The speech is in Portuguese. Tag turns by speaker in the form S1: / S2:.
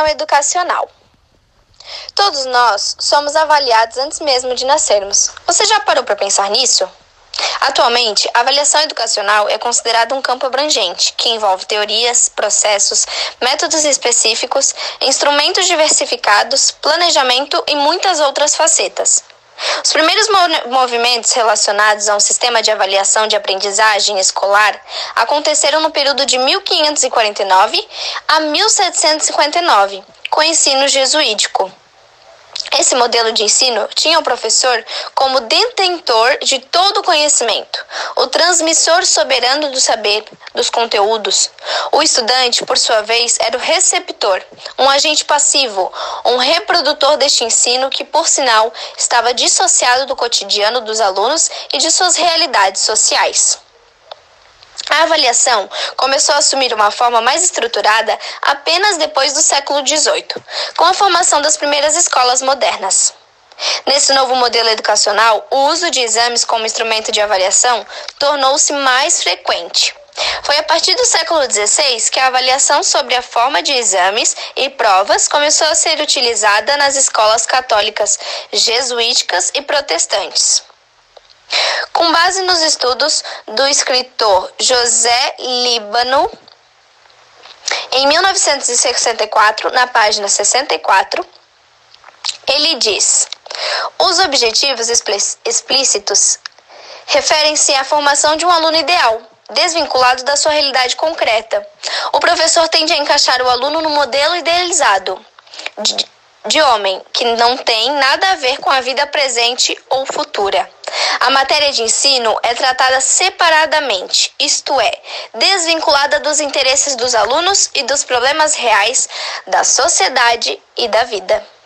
S1: avaliação educacional. Todos nós somos avaliados antes mesmo de nascermos. Você já parou para pensar nisso? Atualmente, a avaliação educacional é considerada um campo abrangente, que envolve teorias, processos, métodos específicos, instrumentos diversificados, planejamento e muitas outras facetas. Os primeiros movimentos relacionados a um sistema de avaliação de aprendizagem escolar aconteceram no período de 1549 a 1759, com o ensino jesuítico. Esse modelo de ensino tinha o professor como detentor de todo o conhecimento, o transmissor soberano do saber, dos conteúdos. O estudante, por sua vez, era o receptor, um agente passivo, um reprodutor deste ensino que, por sinal, estava dissociado do cotidiano dos alunos e de suas realidades sociais. A avaliação começou a assumir uma forma mais estruturada apenas depois do século XVIII, com a formação das primeiras escolas modernas. Nesse novo modelo educacional, o uso de exames como instrumento de avaliação tornou-se mais frequente. Foi a partir do século XVI que a avaliação sobre a forma de exames e provas começou a ser utilizada nas escolas católicas, jesuíticas e protestantes. Com base nos estudos do escritor José Líbano, em 1964, na página 64, ele diz: Os objetivos explícitos referem-se à formação de um aluno ideal, desvinculado da sua realidade concreta. O professor tende a encaixar o aluno no modelo idealizado de, de homem, que não tem nada a ver com a vida presente ou futura. A matéria de ensino é tratada separadamente, isto é, desvinculada dos interesses dos alunos e dos problemas reais da sociedade e da vida.